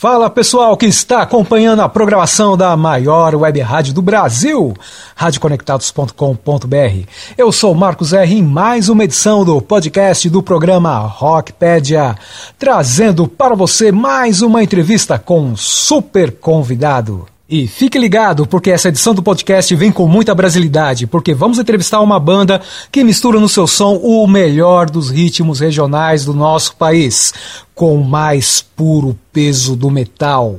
Fala pessoal que está acompanhando a programação da maior web rádio do Brasil, radioconectados.com.br. Eu sou Marcos R. em mais uma edição do podcast do programa Rockpedia, trazendo para você mais uma entrevista com um super convidado. E fique ligado, porque essa edição do podcast vem com muita brasilidade, porque vamos entrevistar uma banda que mistura no seu som o melhor dos ritmos regionais do nosso país, com o mais puro peso do metal.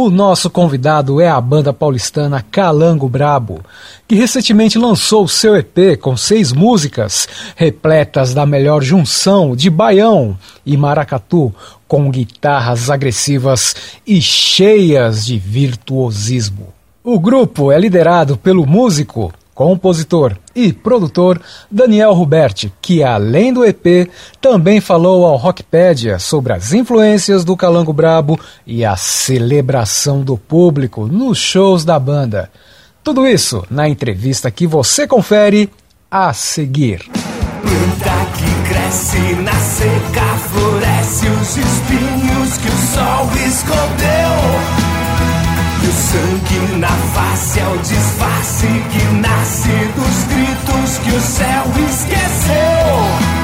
O nosso convidado é a banda paulistana Calango Brabo, que recentemente lançou seu EP com seis músicas, repletas da melhor junção de baião e maracatu, com guitarras agressivas e cheias de virtuosismo. O grupo é liderado pelo músico, compositor e produtor Daniel Ruberti, que além do EP também falou ao Rockpedia sobre as influências do Calango Brabo e a celebração do público nos shows da banda. Tudo isso na entrevista que você confere a seguir. Planta que cresce na seca, floresce os espinhos que o sol escondeu. O sangue na face é o disfarce que nasce dos gritos que o céu esqueceu.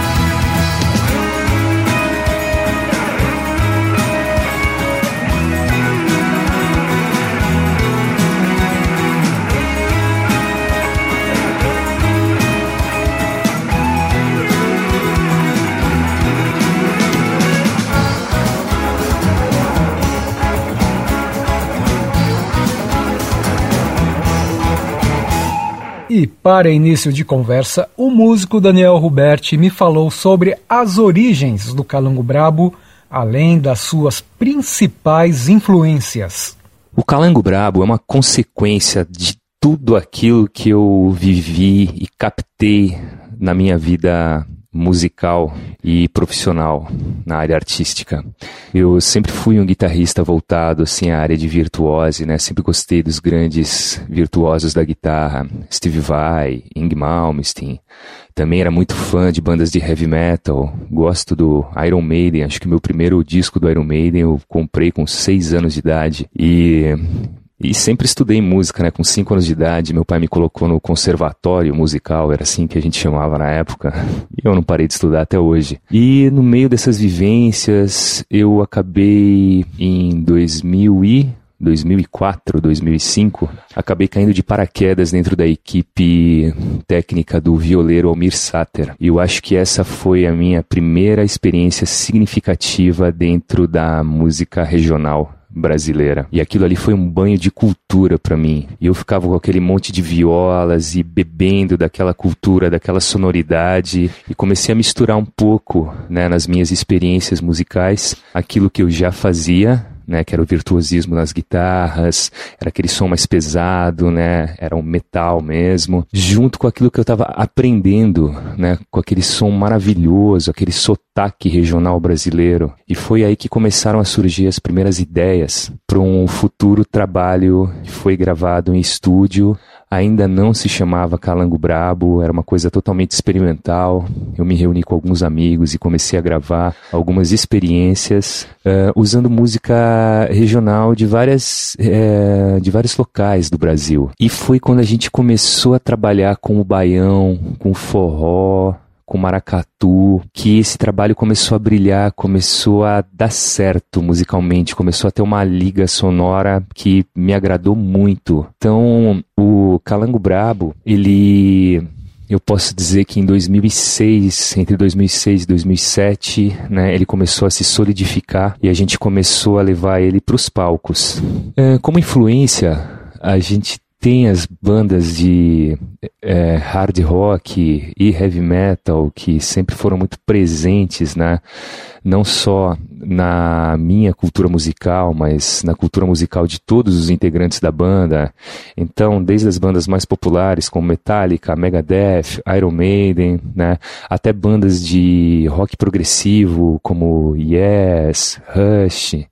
E para início de conversa, o músico Daniel Ruberti me falou sobre as origens do Calango Brabo, além das suas principais influências. O Calango Brabo é uma consequência de tudo aquilo que eu vivi e captei na minha vida musical e profissional na área artística. Eu sempre fui um guitarrista voltado assim à área de virtuose, né? Sempre gostei dos grandes virtuosos da guitarra, Steve Vai, Ing Malmsteen. Também era muito fã de bandas de heavy metal. Gosto do Iron Maiden. Acho que meu primeiro disco do Iron Maiden eu comprei com seis anos de idade e e sempre estudei música, né? Com cinco anos de idade, meu pai me colocou no conservatório musical, era assim que a gente chamava na época. E eu não parei de estudar até hoje. E no meio dessas vivências, eu acabei em 2000 e 2004, 2005, acabei caindo de paraquedas dentro da equipe técnica do violeiro Almir Sater. E eu acho que essa foi a minha primeira experiência significativa dentro da música regional brasileira. E aquilo ali foi um banho de cultura para mim. E eu ficava com aquele monte de violas e bebendo daquela cultura, daquela sonoridade e comecei a misturar um pouco, né, nas minhas experiências musicais, aquilo que eu já fazia né, que era o virtuosismo nas guitarras, era aquele som mais pesado, né, era um metal mesmo, junto com aquilo que eu estava aprendendo, né, com aquele som maravilhoso, aquele sotaque regional brasileiro. E foi aí que começaram a surgir as primeiras ideias para um futuro trabalho que foi gravado em estúdio ainda não se chamava Calango Brabo, era uma coisa totalmente experimental. Eu me reuni com alguns amigos e comecei a gravar algumas experiências uh, usando música regional de várias uh, de vários locais do Brasil. E foi quando a gente começou a trabalhar com o baião, com o forró, com maracatu, que esse trabalho começou a brilhar, começou a dar certo musicalmente, começou a ter uma liga sonora que me agradou muito. Então, o Calango Brabo, ele eu posso dizer que em 2006, entre 2006 e 2007, né, ele começou a se solidificar e a gente começou a levar ele para os palcos. É, como influência, a gente tem as bandas de é, hard rock e heavy metal que sempre foram muito presentes, né? não só na minha cultura musical, mas na cultura musical de todos os integrantes da banda. Então, desde as bandas mais populares como Metallica, Megadeth, Iron Maiden, né? até bandas de rock progressivo como Yes, Rush,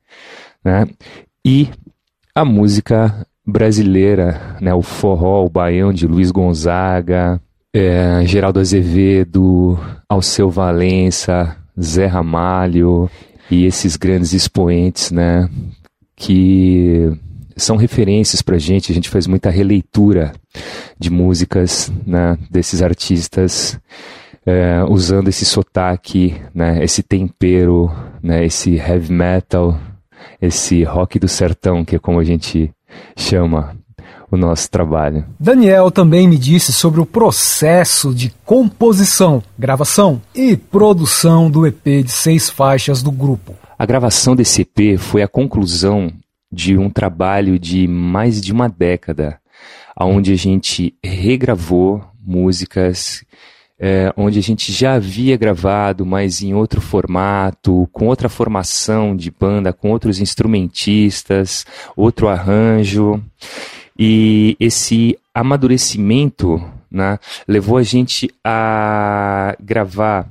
né? e a música brasileira, né? O forró, o baião de Luiz Gonzaga, é, Geraldo Azevedo, Alceu Valença, Zé Ramalho e esses grandes expoentes, né? que são referências para gente. A gente faz muita releitura de músicas né, desses artistas, é, usando esse sotaque, né, esse tempero, né, esse heavy metal, esse rock do sertão, que é como a gente chama o nosso trabalho. Daniel também me disse sobre o processo de composição, gravação e produção do EP de seis faixas do grupo. A gravação desse EP foi a conclusão de um trabalho de mais de uma década, onde a gente regravou músicas é, onde a gente já havia gravado, mas em outro formato, com outra formação de banda, com outros instrumentistas, outro arranjo. E esse amadurecimento né, levou a gente a gravar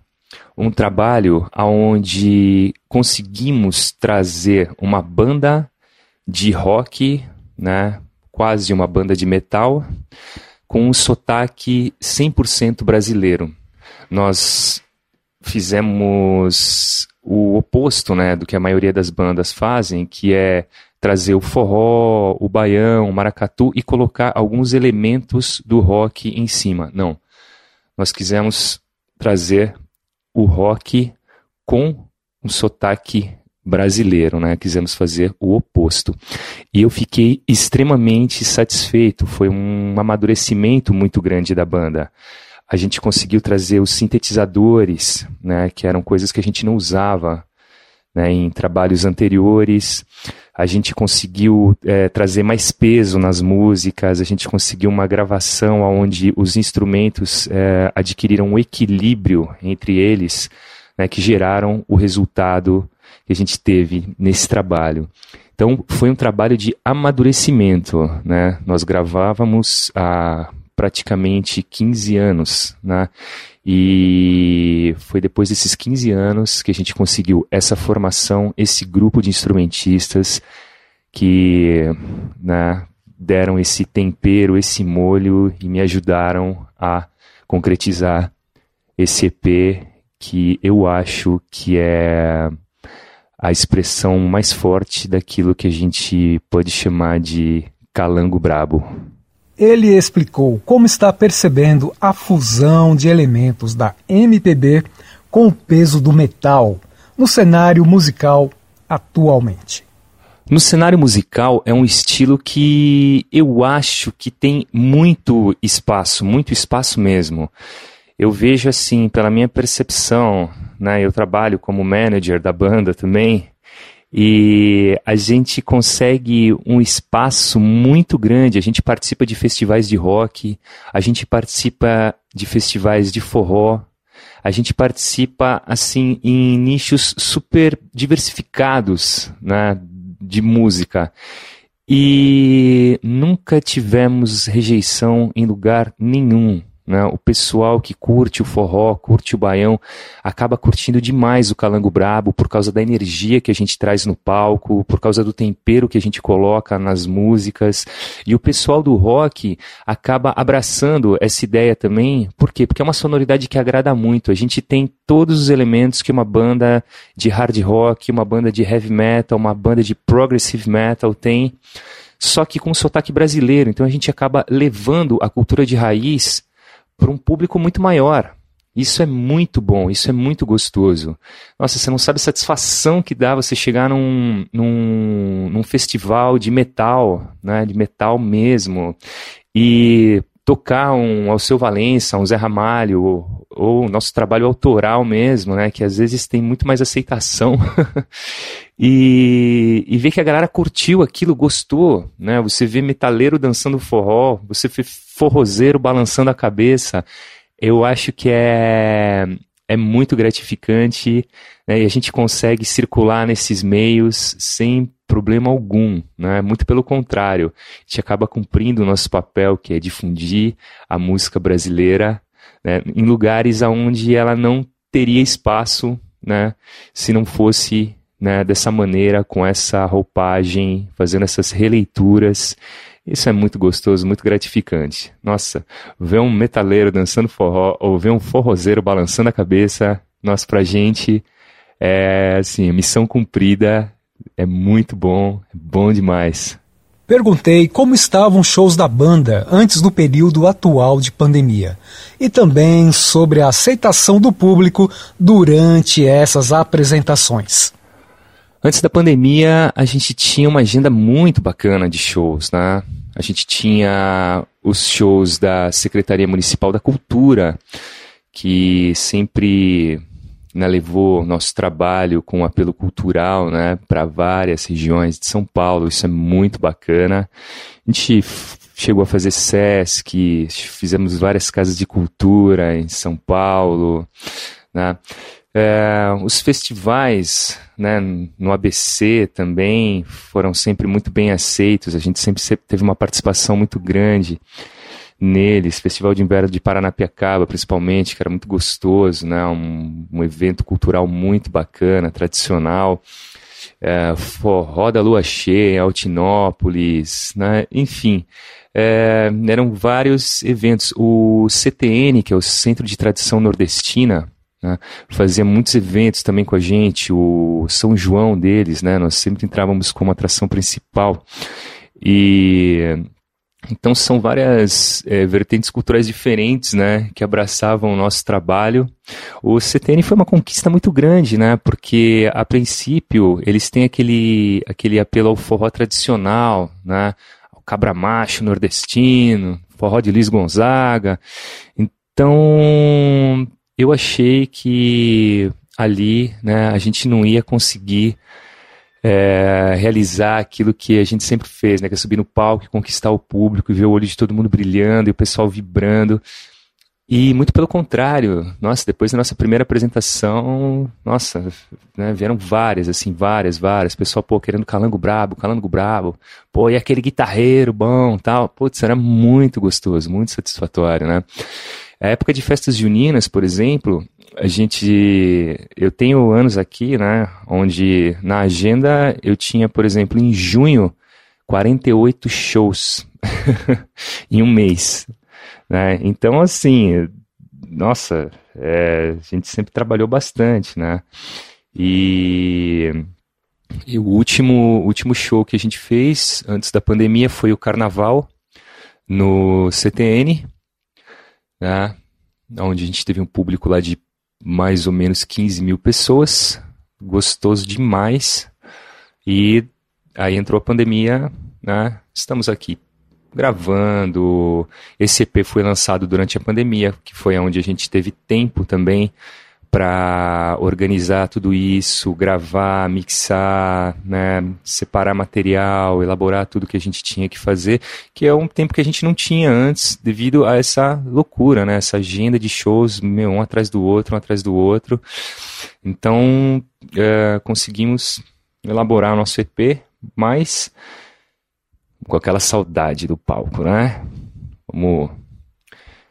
um trabalho onde conseguimos trazer uma banda de rock, né, quase uma banda de metal, com um sotaque 100% brasileiro. Nós fizemos o oposto né, do que a maioria das bandas fazem, que é trazer o forró, o baião, o maracatu e colocar alguns elementos do rock em cima. Não. Nós quisemos trazer o rock com um sotaque brasileiro, né? Quisemos fazer o oposto. E eu fiquei extremamente satisfeito. Foi um amadurecimento muito grande da banda. A gente conseguiu trazer os sintetizadores, né? Que eram coisas que a gente não usava né, em trabalhos anteriores. A gente conseguiu é, trazer mais peso nas músicas, a gente conseguiu uma gravação onde os instrumentos é, adquiriram um equilíbrio entre eles, né, que geraram o resultado que a gente teve nesse trabalho. Então, foi um trabalho de amadurecimento. Né? Nós gravávamos há praticamente 15 anos. Né? E foi depois desses 15 anos que a gente conseguiu essa formação, esse grupo de instrumentistas que né, deram esse tempero, esse molho e me ajudaram a concretizar esse EP que eu acho que é a expressão mais forte daquilo que a gente pode chamar de calango brabo. Ele explicou como está percebendo a fusão de elementos da MPB com o peso do metal no cenário musical atualmente. No cenário musical é um estilo que eu acho que tem muito espaço, muito espaço mesmo eu vejo assim, pela minha percepção, né, eu trabalho como manager da banda também, e a gente consegue um espaço muito grande. A gente participa de festivais de rock, a gente participa de festivais de forró, a gente participa assim em nichos super diversificados, né, de música. E nunca tivemos rejeição em lugar nenhum. Né? O pessoal que curte o forró, curte o baião, acaba curtindo demais o calango brabo por causa da energia que a gente traz no palco, por causa do tempero que a gente coloca nas músicas. E o pessoal do rock acaba abraçando essa ideia também. Por quê? Porque é uma sonoridade que agrada muito. A gente tem todos os elementos que uma banda de hard rock, uma banda de heavy metal, uma banda de progressive metal tem só que com sotaque brasileiro. Então a gente acaba levando a cultura de raiz para um público muito maior. Isso é muito bom, isso é muito gostoso. Nossa, você não sabe a satisfação que dá você chegar num, num, num festival de metal, né, de metal mesmo, e tocar um Alceu Valença, um Zé Ramalho, ou, ou nosso trabalho autoral mesmo, né, que às vezes tem muito mais aceitação, e, e ver que a galera curtiu aquilo, gostou, né, você vê metaleiro dançando forró, você vê forrozeiro balançando a cabeça, eu acho que é, é muito gratificante né, e a gente consegue circular nesses meios sem problema algum, né? muito pelo contrário, a gente acaba cumprindo o nosso papel, que é difundir a música brasileira né, em lugares onde ela não teria espaço né, se não fosse né, dessa maneira, com essa roupagem, fazendo essas releituras isso é muito gostoso, muito gratificante. Nossa, ver um metaleiro dançando forró ou ver um forrozeiro balançando a cabeça, nossa, pra gente é assim, missão cumprida é muito bom, é bom demais. Perguntei como estavam os shows da banda antes do período atual de pandemia e também sobre a aceitação do público durante essas apresentações. Antes da pandemia, a gente tinha uma agenda muito bacana de shows, né? A gente tinha os shows da Secretaria Municipal da Cultura, que sempre né, levou nosso trabalho com apelo cultural né, para várias regiões de São Paulo. Isso é muito bacana. A gente chegou a fazer SESC, fizemos várias casas de cultura em São Paulo. Né? É, os festivais né, no ABC também foram sempre muito bem aceitos, a gente sempre teve uma participação muito grande neles, Festival de Inverno de Paranapiacaba, principalmente, que era muito gostoso, né? um, um evento cultural muito bacana, tradicional. É, Forró da Lua Cheia, Altinópolis, né? enfim, é, eram vários eventos. O CTN, que é o Centro de Tradição Nordestina, né? fazia muitos eventos também com a gente, o São João deles, né? nós sempre entrávamos como atração principal. E então são várias é, vertentes culturais diferentes, né, que abraçavam o nosso trabalho. O CTN foi uma conquista muito grande, né, porque a princípio eles têm aquele, aquele apelo ao forró tradicional, né, ao cabra macho nordestino, forró de Luiz Gonzaga. Então eu achei que ali, né, a gente não ia conseguir é, realizar aquilo que a gente sempre fez, né? Que é subir no palco e conquistar o público e ver o olho de todo mundo brilhando e o pessoal vibrando. E muito pelo contrário, nossa, depois da nossa primeira apresentação, nossa, né, vieram várias, assim, várias, várias. Pessoal, pô, querendo calango brabo, calango brabo. Pô, e aquele guitarreiro bom, tal. Putz, era muito gostoso, muito satisfatório, né? A época de festas juninas, por exemplo, a gente. Eu tenho anos aqui, né? Onde na agenda eu tinha, por exemplo, em junho, 48 shows em um mês. Né? Então, assim, nossa, é, a gente sempre trabalhou bastante, né? E, e o último, último show que a gente fez antes da pandemia foi o Carnaval no CTN, né? onde a gente teve um público lá de mais ou menos 15 mil pessoas, gostoso demais. E aí entrou a pandemia, né? Estamos aqui gravando. Esse EP foi lançado durante a pandemia, que foi onde a gente teve tempo também para organizar tudo isso, gravar, mixar, né, separar material, elaborar tudo que a gente tinha que fazer, que é um tempo que a gente não tinha antes, devido a essa loucura, né, essa agenda de shows, meu, um atrás do outro, um atrás do outro. Então, é, conseguimos elaborar o nosso EP, mas com aquela saudade do palco, né? Vamos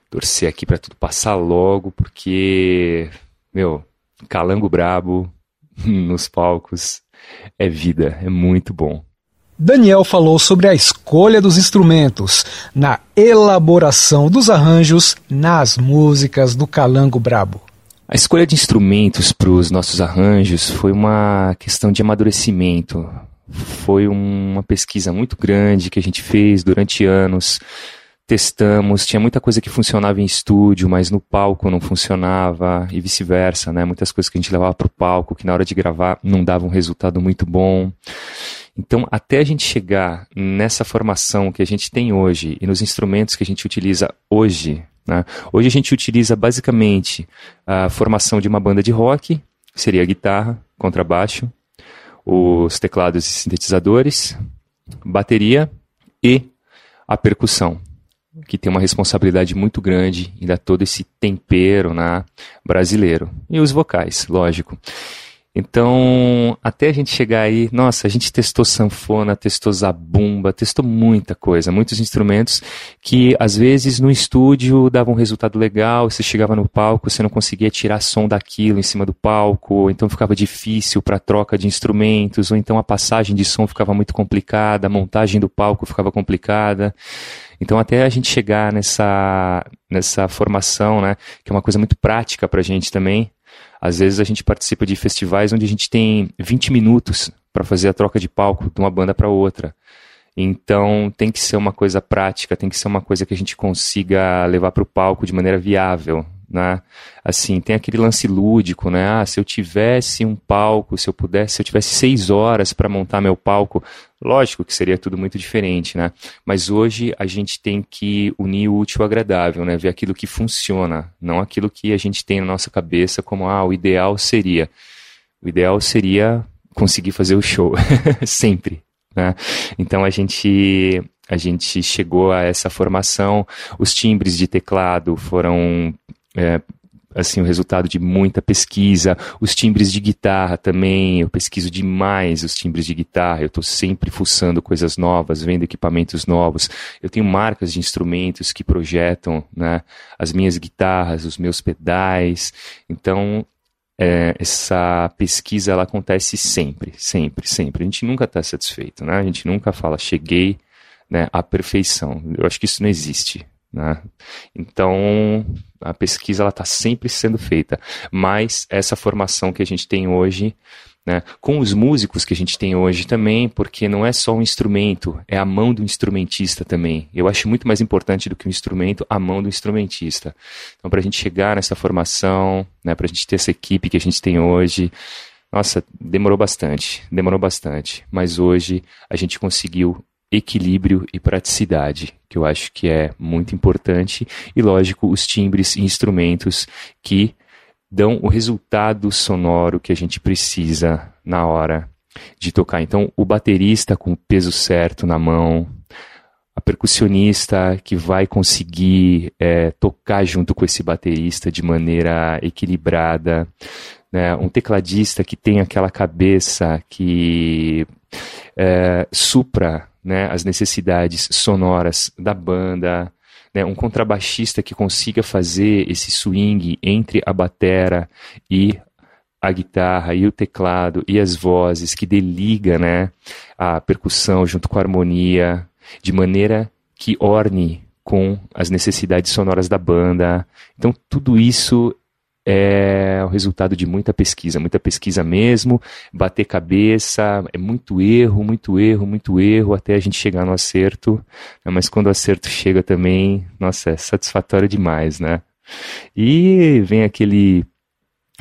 torcer aqui para tudo passar logo, porque meu, calango brabo nos palcos é vida, é muito bom. Daniel falou sobre a escolha dos instrumentos na elaboração dos arranjos nas músicas do Calango Brabo. A escolha de instrumentos para os nossos arranjos foi uma questão de amadurecimento. Foi uma pesquisa muito grande que a gente fez durante anos testamos, tinha muita coisa que funcionava em estúdio, mas no palco não funcionava e vice-versa, né? Muitas coisas que a gente levava para o palco que na hora de gravar não dava um resultado muito bom. Então, até a gente chegar nessa formação que a gente tem hoje e nos instrumentos que a gente utiliza hoje, né? Hoje a gente utiliza basicamente a formação de uma banda de rock, seria guitarra, contrabaixo, os teclados e sintetizadores, bateria e a percussão que tem uma responsabilidade muito grande em dar todo esse tempero né, brasileiro. E os vocais, lógico. Então, até a gente chegar aí, nossa, a gente testou sanfona, testou zabumba, testou muita coisa, muitos instrumentos que às vezes no estúdio davam um resultado legal, você chegava no palco, você não conseguia tirar som daquilo em cima do palco, ou então ficava difícil para troca de instrumentos, ou então a passagem de som ficava muito complicada, a montagem do palco ficava complicada. Então, até a gente chegar nessa, nessa formação, né, que é uma coisa muito prática para a gente também, Às vezes a gente participa de festivais onde a gente tem 20 minutos para fazer a troca de palco de uma banda para outra. Então tem que ser uma coisa prática, tem que ser uma coisa que a gente consiga levar para o palco de maneira viável, né? Assim, tem aquele lance lúdico, né? Ah, se eu tivesse um palco, se eu pudesse, se eu tivesse seis horas para montar meu palco, lógico que seria tudo muito diferente, né? Mas hoje a gente tem que unir o útil ao agradável, né? Ver aquilo que funciona, não aquilo que a gente tem na nossa cabeça como, ah, o ideal seria. O ideal seria conseguir fazer o show, sempre, né? Então a gente a gente chegou a essa formação. Os timbres de teclado foram é, assim, o resultado de muita pesquisa. Os timbres de guitarra também, eu pesquiso demais os timbres de guitarra. Eu estou sempre fuçando coisas novas, vendo equipamentos novos. Eu tenho marcas de instrumentos que projetam né, as minhas guitarras, os meus pedais. Então, é, essa pesquisa ela acontece sempre, sempre, sempre. A gente nunca está satisfeito, né? A gente nunca fala, cheguei né, à perfeição. Eu acho que isso não existe. Né? Então, a pesquisa está sempre sendo feita, mas essa formação que a gente tem hoje, né, com os músicos que a gente tem hoje também, porque não é só um instrumento, é a mão do instrumentista também. Eu acho muito mais importante do que o instrumento, a mão do instrumentista. Então, para a gente chegar nessa formação, né, para a gente ter essa equipe que a gente tem hoje, nossa, demorou bastante, demorou bastante, mas hoje a gente conseguiu equilíbrio e praticidade, que eu acho que é muito importante, e lógico, os timbres e instrumentos que dão o resultado sonoro que a gente precisa na hora de tocar. Então, o baterista com o peso certo na mão, a percussionista que vai conseguir é, tocar junto com esse baterista de maneira equilibrada, né? um tecladista que tem aquela cabeça que é, supra né, as necessidades sonoras da banda, né, um contrabaixista que consiga fazer esse swing entre a batera e a guitarra e o teclado e as vozes, que deliga né, a percussão junto com a harmonia, de maneira que orne com as necessidades sonoras da banda. Então, tudo isso é o resultado de muita pesquisa, muita pesquisa mesmo, bater cabeça, é muito erro, muito erro, muito erro, até a gente chegar no acerto, né? mas quando o acerto chega também, nossa, é satisfatório demais, né? E vem aquele,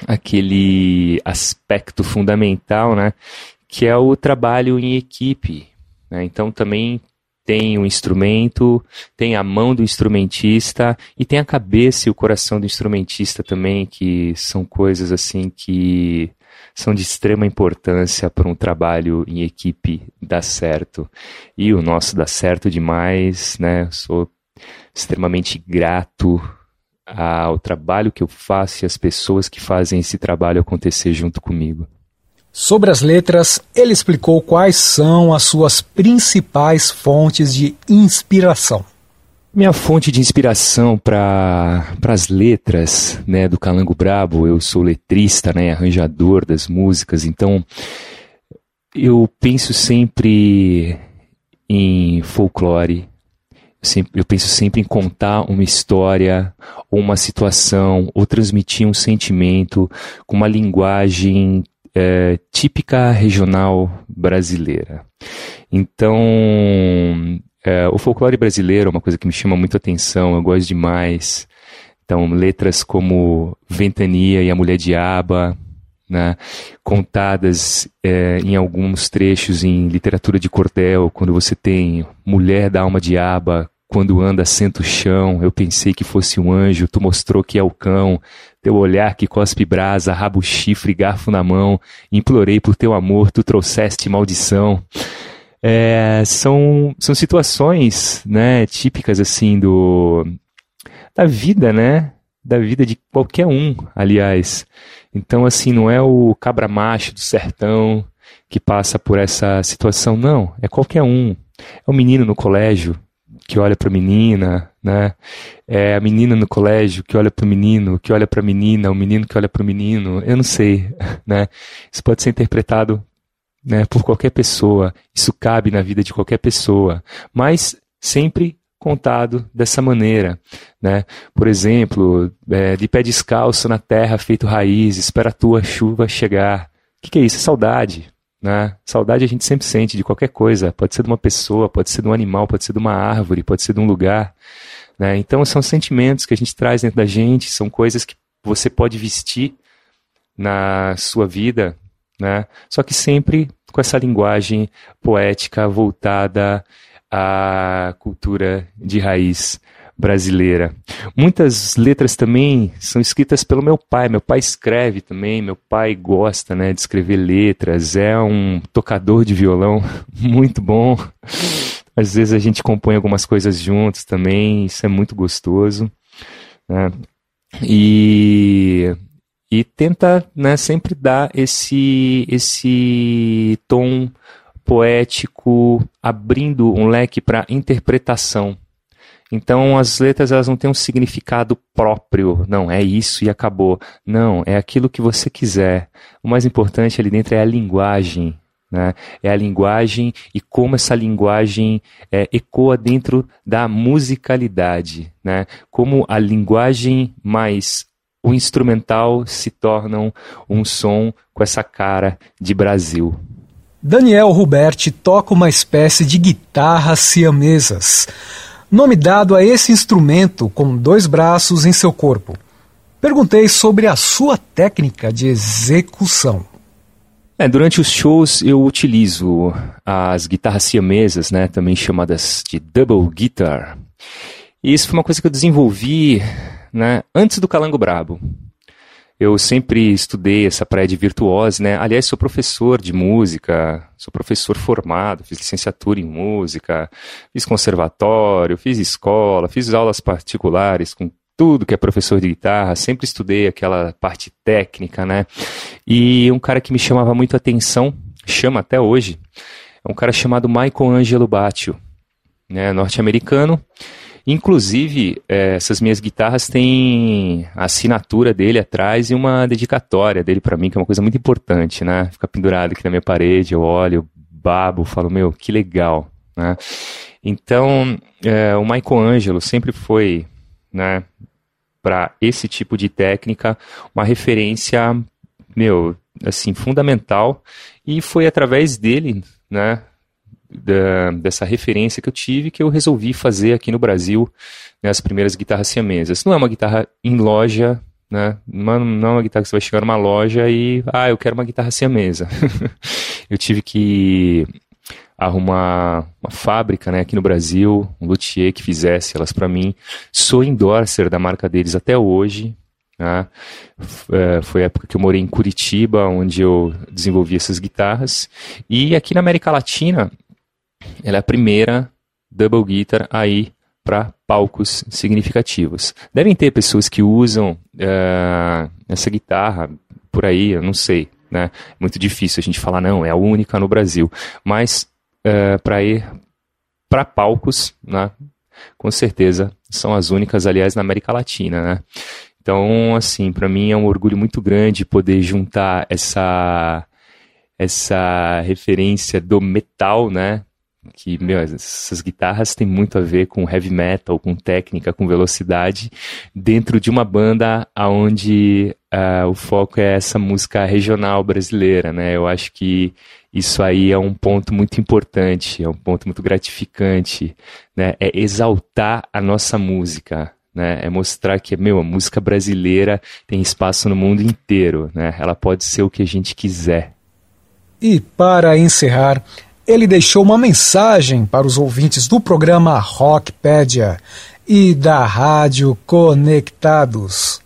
aquele aspecto fundamental, né? Que é o trabalho em equipe, né? Então também tem o instrumento, tem a mão do instrumentista e tem a cabeça e o coração do instrumentista também, que são coisas assim que são de extrema importância para um trabalho em equipe dar certo. E o nosso dá certo demais, né? Sou extremamente grato ao trabalho que eu faço e às pessoas que fazem esse trabalho acontecer junto comigo. Sobre as letras, ele explicou quais são as suas principais fontes de inspiração. Minha fonte de inspiração para as letras né, do Calango Brabo, eu sou letrista, né, arranjador das músicas, então eu penso sempre em folclore, eu penso sempre em contar uma história, ou uma situação, ou transmitir um sentimento com uma linguagem é, típica regional brasileira. Então, é, o folclore brasileiro é uma coisa que me chama muito atenção, eu gosto demais. Então, letras como Ventania e a Mulher Diaba, né, contadas é, em alguns trechos em literatura de cordel, quando você tem Mulher da Alma Diaba quando anda senta o chão, eu pensei que fosse um anjo, tu mostrou que é o cão, teu olhar que cospe brasa, rabo chifre, garfo na mão, implorei por teu amor, tu trouxeste maldição. É, são, são situações, né, típicas assim do da vida, né, da vida de qualquer um, aliás. Então, assim, não é o cabra macho do sertão que passa por essa situação, não, é qualquer um. É o menino no colégio que olha para a menina, né? É a menina no colégio que olha para o menino, que olha para a menina, o menino que olha para o menino. Eu não sei, né? Isso pode ser interpretado né, por qualquer pessoa. Isso cabe na vida de qualquer pessoa, mas sempre contado dessa maneira, né? Por exemplo, é, de pé descalço na terra feito raiz, espera a tua chuva chegar. O que, que é isso? É saudade, né? Saudade a gente sempre sente de qualquer coisa. Pode ser de uma pessoa, pode ser de um animal, pode ser de uma árvore, pode ser de um lugar. Né? Então são sentimentos que a gente traz dentro da gente, são coisas que você pode vestir na sua vida, né? Só que sempre com essa linguagem poética voltada à cultura de raiz brasileira. Muitas letras também são escritas pelo meu pai. Meu pai escreve também, meu pai gosta né, de escrever letras, é um tocador de violão muito bom. Às vezes a gente compõe algumas coisas juntos também, isso é muito gostoso. Né? E, e tenta né, sempre dar esse, esse tom poético, abrindo um leque para interpretação. Então as letras elas não têm um significado próprio, não, é isso e acabou. Não, é aquilo que você quiser. O mais importante ali dentro é a linguagem. Né? É a linguagem e como essa linguagem é, ecoa dentro da musicalidade. Né? Como a linguagem mais o instrumental se tornam um som com essa cara de Brasil. Daniel Ruberti toca uma espécie de guitarra siamesas nome dado a esse instrumento com dois braços em seu corpo. Perguntei sobre a sua técnica de execução. É, durante os shows eu utilizo as guitarras siamesas, né, também chamadas de double guitar. E isso foi uma coisa que eu desenvolvi né, antes do Calango Brabo. Eu sempre estudei essa praia de virtuose, né? Aliás, sou professor de música, sou professor formado, fiz licenciatura em música, fiz conservatório, fiz escola, fiz aulas particulares com tudo que é professor de guitarra, sempre estudei aquela parte técnica, né? E um cara que me chamava muito atenção, chama até hoje, é um cara chamado Michael Angelo Batio, né, norte-americano, Inclusive, é, essas minhas guitarras têm a assinatura dele atrás e uma dedicatória dele para mim, que é uma coisa muito importante, né? Fica pendurado aqui na minha parede, eu olho, babo, falo, meu, que legal, né? Então, é, o Michelangelo sempre foi, né, para esse tipo de técnica, uma referência, meu, assim, fundamental, e foi através dele, né, da, dessa referência que eu tive que eu resolvi fazer aqui no Brasil né, as primeiras guitarras siamesas. Não é uma guitarra em loja, né? Não, é, é uma guitarra que você vai chegar numa loja e, ah, eu quero uma guitarra siamesa. eu tive que arrumar uma fábrica né, aqui no Brasil, um luthier que fizesse elas para mim. Sou endorser da marca deles até hoje. Né? É, foi a época que eu morei em Curitiba, onde eu desenvolvi essas guitarras. E aqui na América Latina, ela é a primeira double guitar aí para palcos significativos. Devem ter pessoas que usam uh, essa guitarra por aí, eu não sei. Né? É muito difícil a gente falar, não, é a única no Brasil. Mas uh, para ir para palcos, né? com certeza são as únicas, aliás, na América Latina. Né? Então, assim, para mim é um orgulho muito grande poder juntar essa essa referência do metal, né, que, meu, essas guitarras têm muito a ver com heavy metal, com técnica, com velocidade, dentro de uma banda onde uh, o foco é essa música regional brasileira, né? Eu acho que isso aí é um ponto muito importante, é um ponto muito gratificante, né? É exaltar a nossa música, né? É mostrar que, meu, a música brasileira tem espaço no mundo inteiro, né? Ela pode ser o que a gente quiser. E para encerrar, ele deixou uma mensagem para os ouvintes do programa Rockpedia e da Rádio Conectados.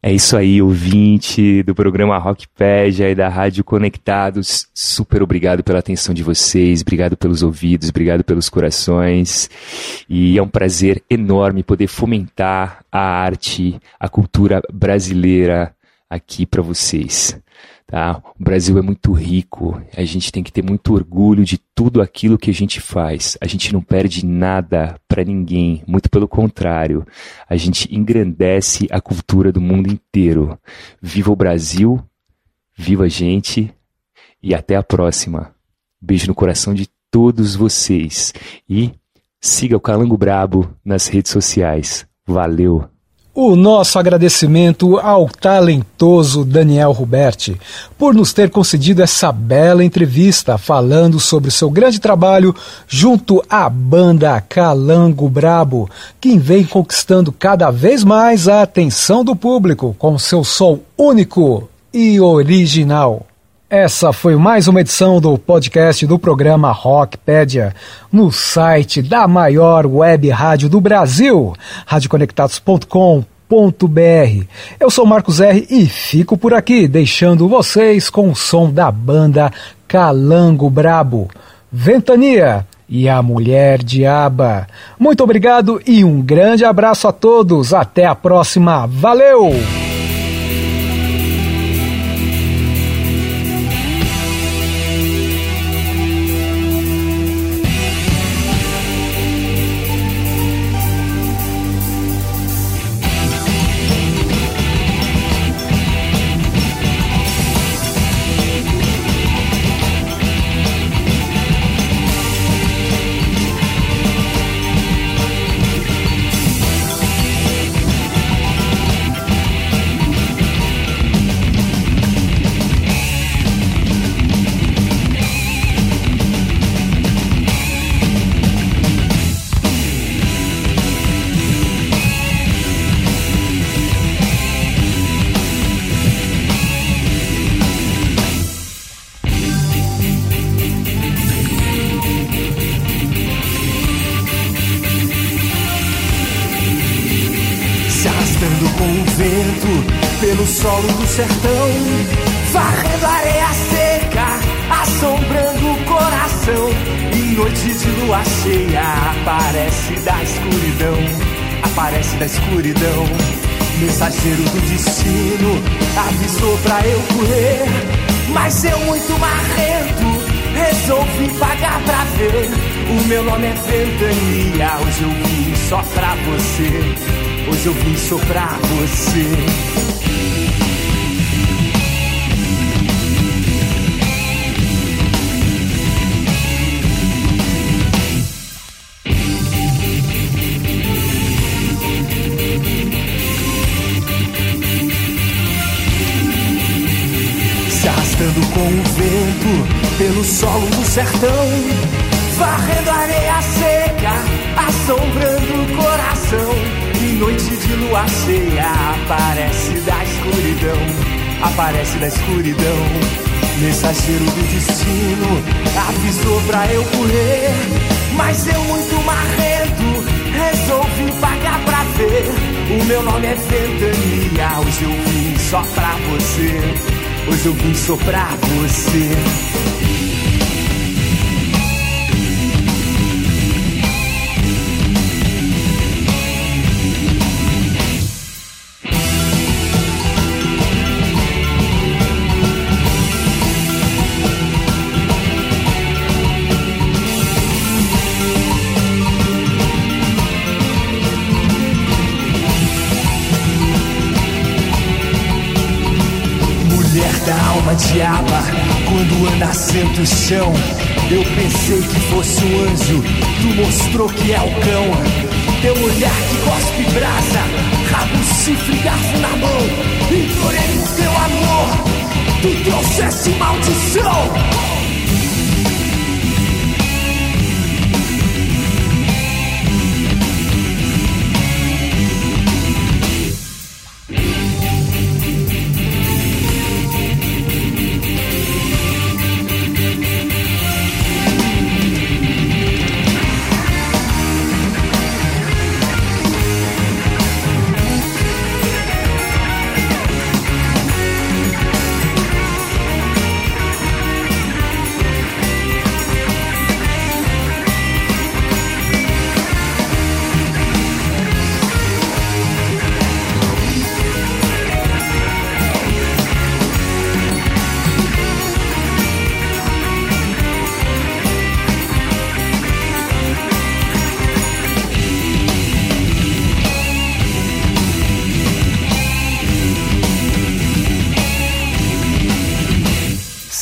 É isso aí, ouvinte do programa Rockpedia e da Rádio Conectados. Super obrigado pela atenção de vocês, obrigado pelos ouvidos, obrigado pelos corações. E é um prazer enorme poder fomentar a arte, a cultura brasileira aqui para vocês. Tá? O Brasil é muito rico, a gente tem que ter muito orgulho de tudo aquilo que a gente faz. A gente não perde nada para ninguém, muito pelo contrário. A gente engrandece a cultura do mundo inteiro. Viva o Brasil, viva a gente e até a próxima. Beijo no coração de todos vocês e Siga o Calango Brabo nas redes sociais. Valeu! O nosso agradecimento ao talentoso Daniel Ruberti por nos ter concedido essa bela entrevista falando sobre o seu grande trabalho junto à banda Calango Brabo, que vem conquistando cada vez mais a atenção do público com seu som único e original. Essa foi mais uma edição do podcast do programa Rockpedia, no site da maior web rádio do Brasil, radioconectados.com.br. Eu sou Marcos R e fico por aqui, deixando vocês com o som da banda Calango Brabo, Ventania e a Mulher Diaba. Muito obrigado e um grande abraço a todos. Até a próxima. Valeu! Sertão, varrendo areia seca, assombrando o coração. Em noite de lua cheia, aparece da escuridão, aparece da escuridão. Mensageiro do destino, avisou pra eu correr, mas eu muito marrento, resolvi pagar pra ver. O meu nome é Ventania, hoje eu vim só pra você, hoje eu vim só pra você. Pelo solo do sertão, varrendo areia seca, assombrando o coração. Em noite de lua cheia, aparece da escuridão, aparece da escuridão. Mensageiro do destino avisou pra eu correr, mas eu muito marrento resolvi pagar pra ver. O meu nome é Ventania, hoje eu vim só pra você. Hoje eu vim soprar você. Yeah. Diaba quando anda senta o chão. Eu pensei que fosse um anjo, tu mostrou que é o cão. Teu olhar que cospe brasa, rabo, chifre, garfo na mão. Implorei o teu amor, tu trouxeste maldição.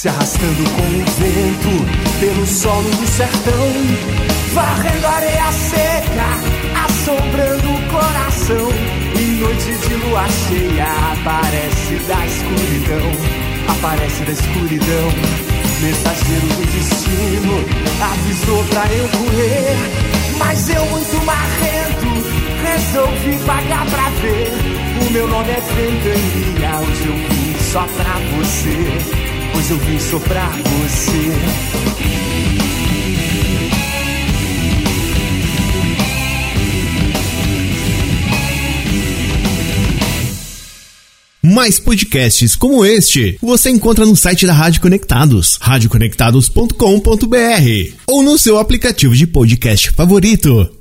Se arrastando com o vento pelo solo do sertão. varrendo areia seca, assombrando o coração. Em noite de lua cheia, aparece da escuridão, aparece da escuridão. Mensageiro do destino, avisou pra eu correr, mas eu muito marrento, resolvi pagar pra ver. O meu nome é Ventania, hoje eu vim só pra você, hoje eu vim só pra você. Mais podcasts como este você encontra no site da Rádio Conectados, radioconectados.com.br ou no seu aplicativo de podcast favorito.